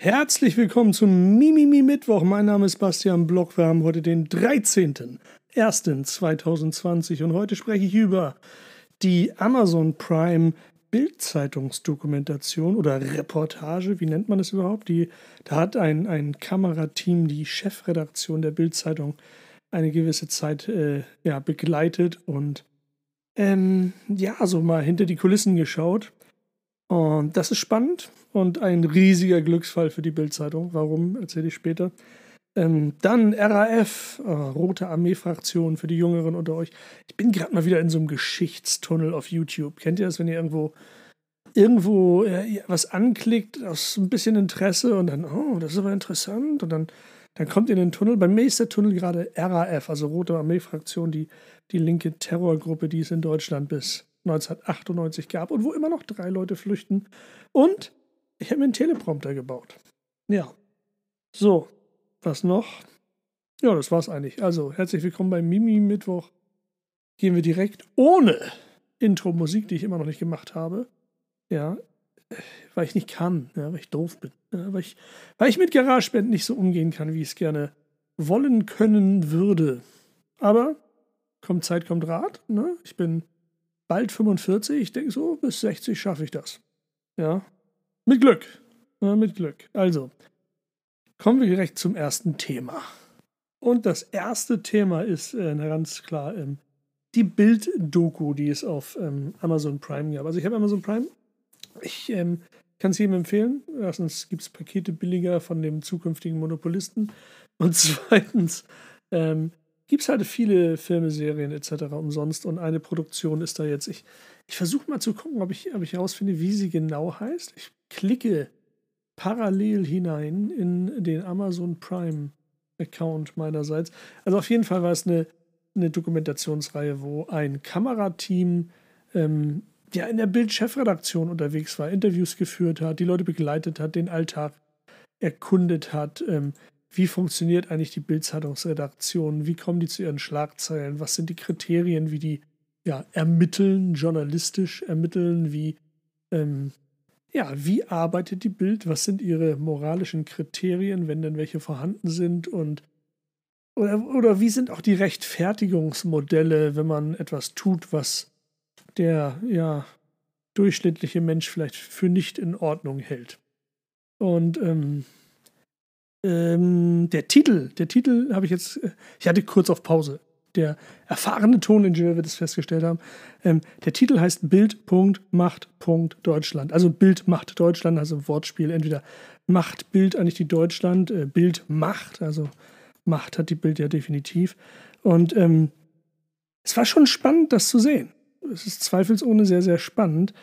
Herzlich willkommen zum Mimimi Mittwoch. Mein Name ist Bastian Block. Wir haben heute den 13.01.2020 und heute spreche ich über die Amazon Prime Bildzeitungsdokumentation oder Reportage, wie nennt man es überhaupt? Die, da hat ein, ein Kamerateam die Chefredaktion der Bildzeitung eine gewisse Zeit äh, ja, begleitet und ähm, ja, so mal hinter die Kulissen geschaut. Und das ist spannend und ein riesiger Glücksfall für die Bildzeitung. Warum, erzähle ich später. Ähm, dann RAF, äh, Rote Armee-Fraktion für die Jüngeren unter euch. Ich bin gerade mal wieder in so einem Geschichtstunnel auf YouTube. Kennt ihr das, wenn ihr irgendwo irgendwo äh, was anklickt aus ein bisschen Interesse und dann, oh, das ist aber interessant und dann, dann kommt ihr in den Tunnel. Bei mir ist der Tunnel gerade RAF, also Rote Armee-Fraktion, die, die linke Terrorgruppe, die es in Deutschland bis 1998 gab und wo immer noch drei Leute flüchten. Und ich habe mir einen Teleprompter gebaut. Ja. So, was noch? Ja, das war's eigentlich. Also, herzlich willkommen beim Mimi Mittwoch. Gehen wir direkt ohne Intro-Musik, die ich immer noch nicht gemacht habe. Ja, weil ich nicht kann, ja, weil ich doof bin. Ja, weil, ich, weil ich mit GarageBand nicht so umgehen kann, wie ich es gerne wollen können würde. Aber kommt Zeit, kommt Rat. Ne? Ich bin bald 45. Ich denke so, bis 60 schaffe ich das. Ja, mit Glück. Ja, mit Glück. Also, kommen wir direkt zum ersten Thema. Und das erste Thema ist äh, ganz klar ähm, die Bild-Doku, die es auf ähm, Amazon Prime gab. Also ich habe Amazon Prime. Ich ähm, kann es jedem empfehlen. Erstens gibt es Pakete billiger von dem zukünftigen Monopolisten. Und zweitens ähm, gibt es halt viele Filme, Serien etc. umsonst und eine Produktion ist da jetzt. Ich, ich versuche mal zu gucken, ob ich, ob ich herausfinde, wie sie genau heißt. Ich klicke parallel hinein in den Amazon Prime Account meinerseits. Also auf jeden Fall war es eine, eine Dokumentationsreihe, wo ein Kamerateam ähm, ja in der Bild-Chefredaktion unterwegs war, Interviews geführt hat, die Leute begleitet hat, den Alltag erkundet hat, ähm, wie funktioniert eigentlich die Bildzeitungsredaktion, wie kommen die zu ihren Schlagzeilen, was sind die Kriterien, wie die ja, ermitteln, journalistisch ermitteln, wie, ähm, ja, wie arbeitet die Bild, was sind ihre moralischen Kriterien, wenn denn welche vorhanden sind? Und oder, oder wie sind auch die Rechtfertigungsmodelle, wenn man etwas tut, was der ja durchschnittliche Mensch vielleicht für nicht in Ordnung hält. Und ähm, ähm, der Titel, der Titel habe ich jetzt, äh, ich hatte kurz auf Pause. Der erfahrene Toningenieur wird es festgestellt haben. Ähm, der Titel heißt Bild. Macht. Deutschland. Also Bild macht Deutschland, also Wortspiel. Entweder macht Bild eigentlich die Deutschland, äh, Bild macht, also Macht hat die Bild ja definitiv. Und ähm, es war schon spannend, das zu sehen. Es ist zweifelsohne sehr, sehr spannend.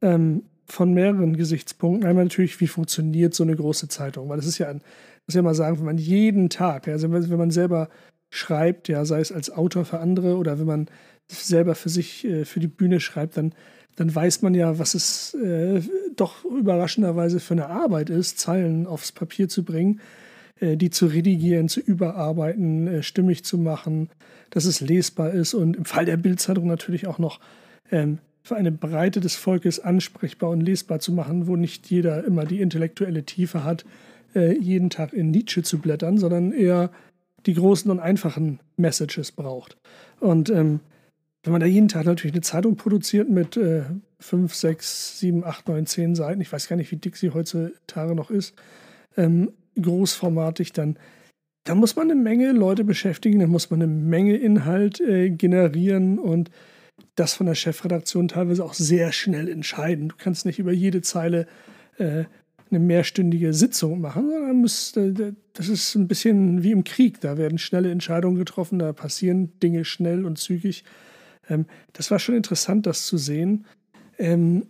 Ähm, von mehreren Gesichtspunkten. Einmal natürlich, wie funktioniert so eine große Zeitung? Weil das ist ja ein muss ja mal sagen, wenn man jeden Tag, also wenn man selber schreibt, ja, sei es als Autor für andere oder wenn man selber für sich, äh, für die Bühne schreibt, dann, dann weiß man ja, was es äh, doch überraschenderweise für eine Arbeit ist, Zeilen aufs Papier zu bringen, äh, die zu redigieren, zu überarbeiten, äh, stimmig zu machen, dass es lesbar ist und im Fall der Bildzeitung natürlich auch noch ähm, für eine Breite des Volkes ansprechbar und lesbar zu machen, wo nicht jeder immer die intellektuelle Tiefe hat, äh, jeden Tag in Nietzsche zu blättern, sondern eher die großen und einfachen Messages braucht. Und ähm, wenn man da jeden Tag natürlich eine Zeitung produziert mit äh, 5, 6, 7, 8, 9, 10 Seiten, ich weiß gar nicht, wie dick sie heutzutage noch ist, ähm, großformatig, dann, dann muss man eine Menge Leute beschäftigen, dann muss man eine Menge Inhalt äh, generieren und das von der Chefredaktion teilweise auch sehr schnell entscheiden. Du kannst nicht über jede Zeile äh, eine mehrstündige Sitzung machen, sondern muss, das ist ein bisschen wie im Krieg. Da werden schnelle Entscheidungen getroffen, da passieren Dinge schnell und zügig. Ähm, das war schon interessant, das zu sehen. Ähm,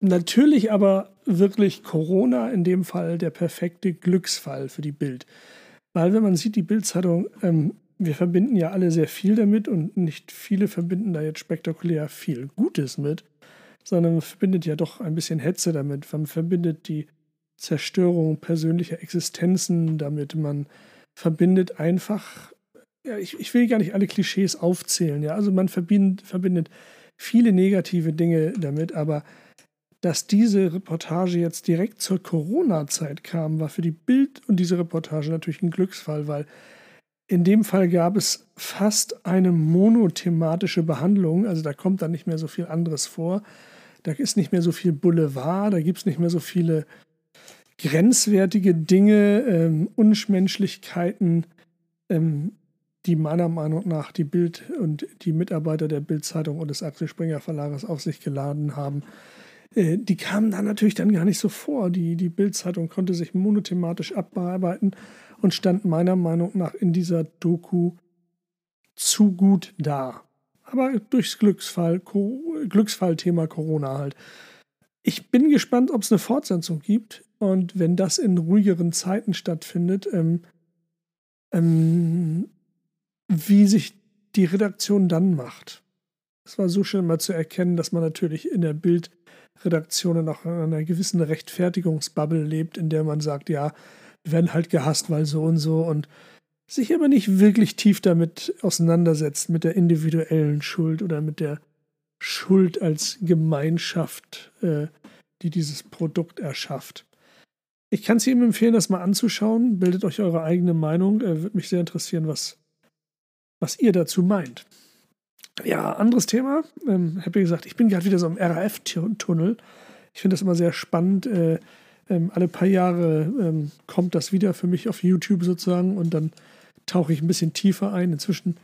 natürlich aber wirklich Corona in dem Fall der perfekte Glücksfall für die Bild. Weil wenn man sieht, die Bildzeitung, ähm, wir verbinden ja alle sehr viel damit und nicht viele verbinden da jetzt spektakulär viel Gutes mit sondern man verbindet ja doch ein bisschen Hetze damit. Man verbindet die Zerstörung persönlicher Existenzen damit. Man verbindet einfach, ja, ich, ich will gar nicht alle Klischees aufzählen, ja. Also man verbindet, verbindet viele negative Dinge damit, aber dass diese Reportage jetzt direkt zur Corona-Zeit kam, war für die Bild und diese Reportage natürlich ein Glücksfall, weil in dem Fall gab es fast eine monothematische Behandlung, also da kommt dann nicht mehr so viel anderes vor. Da ist nicht mehr so viel Boulevard, da gibt es nicht mehr so viele grenzwertige Dinge, ähm, Unschmenschlichkeiten, ähm, die meiner Meinung nach die Bild und die Mitarbeiter der Bildzeitung und des Axel Springer Verlages auf sich geladen haben. Äh, die kamen da natürlich dann gar nicht so vor. Die, die Bildzeitung konnte sich monothematisch abbearbeiten und stand meiner Meinung nach in dieser Doku zu gut da. Aber durchs Glücksfall, Glücksfallthema Corona halt. Ich bin gespannt, ob es eine Fortsetzung gibt. Und wenn das in ruhigeren Zeiten stattfindet, ähm, ähm, wie sich die Redaktion dann macht. Es war so schön mal zu erkennen, dass man natürlich in der Bildredaktion noch in einer gewissen Rechtfertigungsbubble lebt, in der man sagt, ja, wir werden halt gehasst, weil so und so und sich aber nicht wirklich tief damit auseinandersetzt, mit der individuellen Schuld oder mit der Schuld als Gemeinschaft, äh, die dieses Produkt erschafft. Ich kann es Ihnen empfehlen, das mal anzuschauen. Bildet euch eure eigene Meinung. Äh, Würde mich sehr interessieren, was, was ihr dazu meint. Ja, anderes Thema. Ähm, habe gesagt, ich bin gerade wieder so im RAF-Tunnel. Ich finde das immer sehr spannend. Äh, ähm, alle paar Jahre ähm, kommt das wieder für mich auf YouTube sozusagen und dann tauche ich ein bisschen tiefer ein. Inzwischen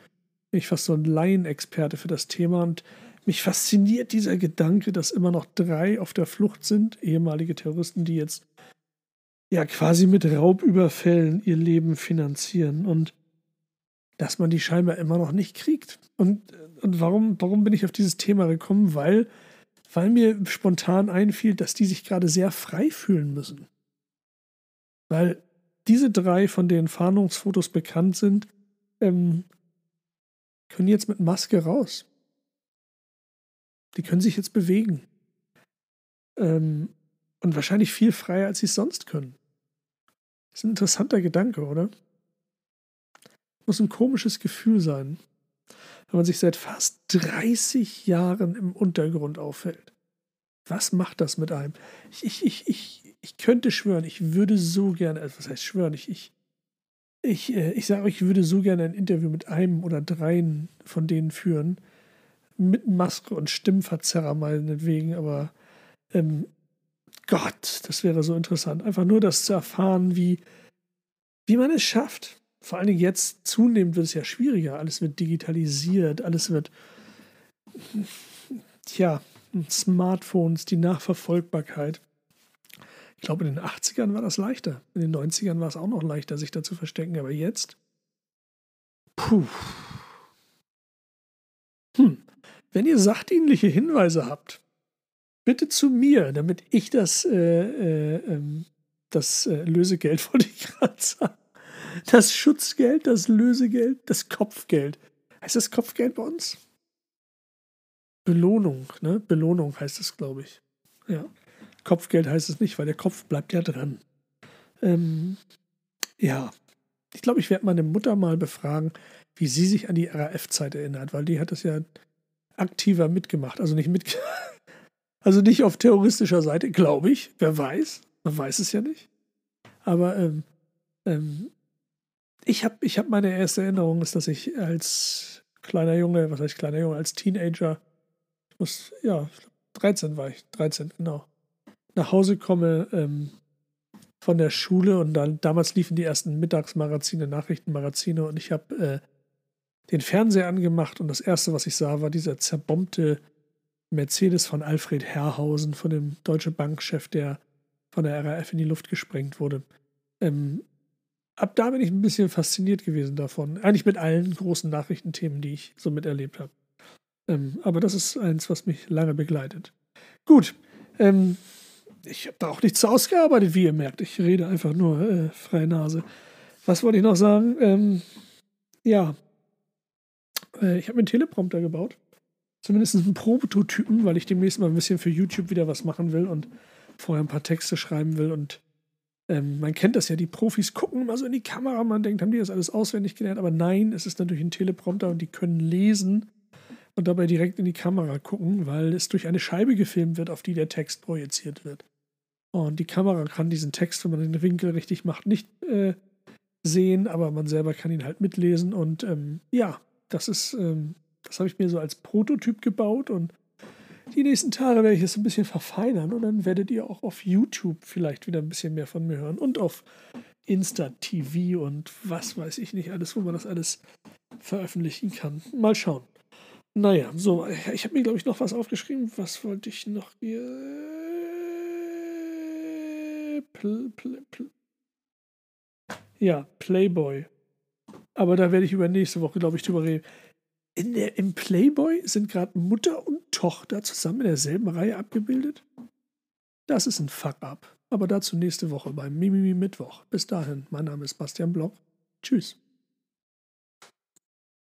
bin ich fast so ein Laienexperte für das Thema und mich fasziniert dieser Gedanke, dass immer noch drei auf der Flucht sind, ehemalige Terroristen, die jetzt ja quasi mit Raubüberfällen ihr Leben finanzieren und dass man die scheinbar immer noch nicht kriegt. Und, und warum, warum bin ich auf dieses Thema gekommen? Weil, weil mir spontan einfiel, dass die sich gerade sehr frei fühlen müssen. Weil diese drei, von denen Fahndungsfotos bekannt sind, ähm, können jetzt mit Maske raus. Die können sich jetzt bewegen. Ähm, und wahrscheinlich viel freier, als sie es sonst können. Das ist ein interessanter Gedanke, oder? Muss ein komisches Gefühl sein, wenn man sich seit fast 30 Jahren im Untergrund aufhält. Was macht das mit einem? Ich, ich, ich, ich, ich könnte schwören, ich würde so gerne, also was heißt schwören, ich, ich, ich, äh, ich sage euch, ich würde so gerne ein Interview mit einem oder dreien von denen führen. Mit Maske und Stimmverzerrer meinetwegen, aber ähm, Gott, das wäre so interessant. Einfach nur das zu erfahren, wie, wie man es schafft. Vor allen Dingen jetzt zunehmend wird es ja schwieriger. Alles wird digitalisiert, alles wird, tja, Smartphones, die Nachverfolgbarkeit. Ich glaube, in den 80ern war das leichter. In den 90ern war es auch noch leichter, sich da zu verstecken. Aber jetzt, puh. Hm. Wenn ihr sachdienliche Hinweise habt, bitte zu mir, damit ich das, äh, äh, ähm, das äh, Lösegeld, wollte ich gerade sagen. Das Schutzgeld, das Lösegeld, das Kopfgeld. Heißt das Kopfgeld bei uns? Belohnung, ne? Belohnung heißt es, glaube ich. Ja. Kopfgeld heißt es nicht, weil der Kopf bleibt ja dran. Ähm, ja. Ich glaube, ich werde meine Mutter mal befragen, wie sie sich an die RAF-Zeit erinnert, weil die hat das ja aktiver mitgemacht. Also nicht mitgemacht. Also nicht auf terroristischer Seite, glaube ich. Wer weiß. Man weiß es ja nicht. Aber ähm, ähm, ich habe ich hab meine erste Erinnerung, ist, dass ich als kleiner Junge, was heißt kleiner Junge, als Teenager, ich muss, ja, 13 war ich, 13, genau, nach Hause komme ähm, von der Schule und dann damals liefen die ersten Mittagsmagazine, Nachrichtenmagazine und ich habe äh, den Fernseher angemacht und das erste, was ich sah, war dieser zerbombte Mercedes von Alfred Herrhausen, von dem Deutsche Bankchef, der von der RAF in die Luft gesprengt wurde. Ähm, ab da bin ich ein bisschen fasziniert gewesen davon. Eigentlich mit allen großen Nachrichtenthemen, die ich so miterlebt habe. Ähm, aber das ist eins, was mich lange begleitet. Gut. Ähm, ich habe da auch nichts ausgearbeitet, wie ihr merkt. Ich rede einfach nur äh, freie Nase. Was wollte ich noch sagen? Ähm, ja. Äh, ich habe mir einen Teleprompter gebaut zumindest einen Prototypen, weil ich demnächst mal ein bisschen für YouTube wieder was machen will und vorher ein paar Texte schreiben will. Und ähm, man kennt das ja, die Profis gucken mal so in die Kamera, man denkt, haben die das alles auswendig gelernt? Aber nein, es ist natürlich ein Teleprompter und die können lesen, und dabei direkt in die Kamera gucken, weil es durch eine Scheibe gefilmt wird, auf die der Text projiziert wird. Und die Kamera kann diesen Text, wenn man den Winkel richtig macht, nicht äh, sehen, aber man selber kann ihn halt mitlesen. Und ähm, ja, das ist, ähm, das habe ich mir so als Prototyp gebaut und die nächsten Tage werde ich es ein bisschen verfeinern und dann werdet ihr auch auf YouTube vielleicht wieder ein bisschen mehr von mir hören und auf Insta TV und was weiß ich nicht alles, wo man das alles veröffentlichen kann. Mal schauen. Naja, so, ich habe mir, glaube ich, noch was aufgeschrieben. Was wollte ich noch hier? Pl, pl, pl. Ja, Playboy. Aber da werde ich über nächste Woche, glaube ich, drüber reden. Der, Im Playboy sind gerade Mutter und Tochter zusammen in derselben Reihe abgebildet. Das ist ein Fuck-up. Aber dazu nächste Woche beim Mimimi Mittwoch. Bis dahin, mein Name ist Bastian Block. Tschüss.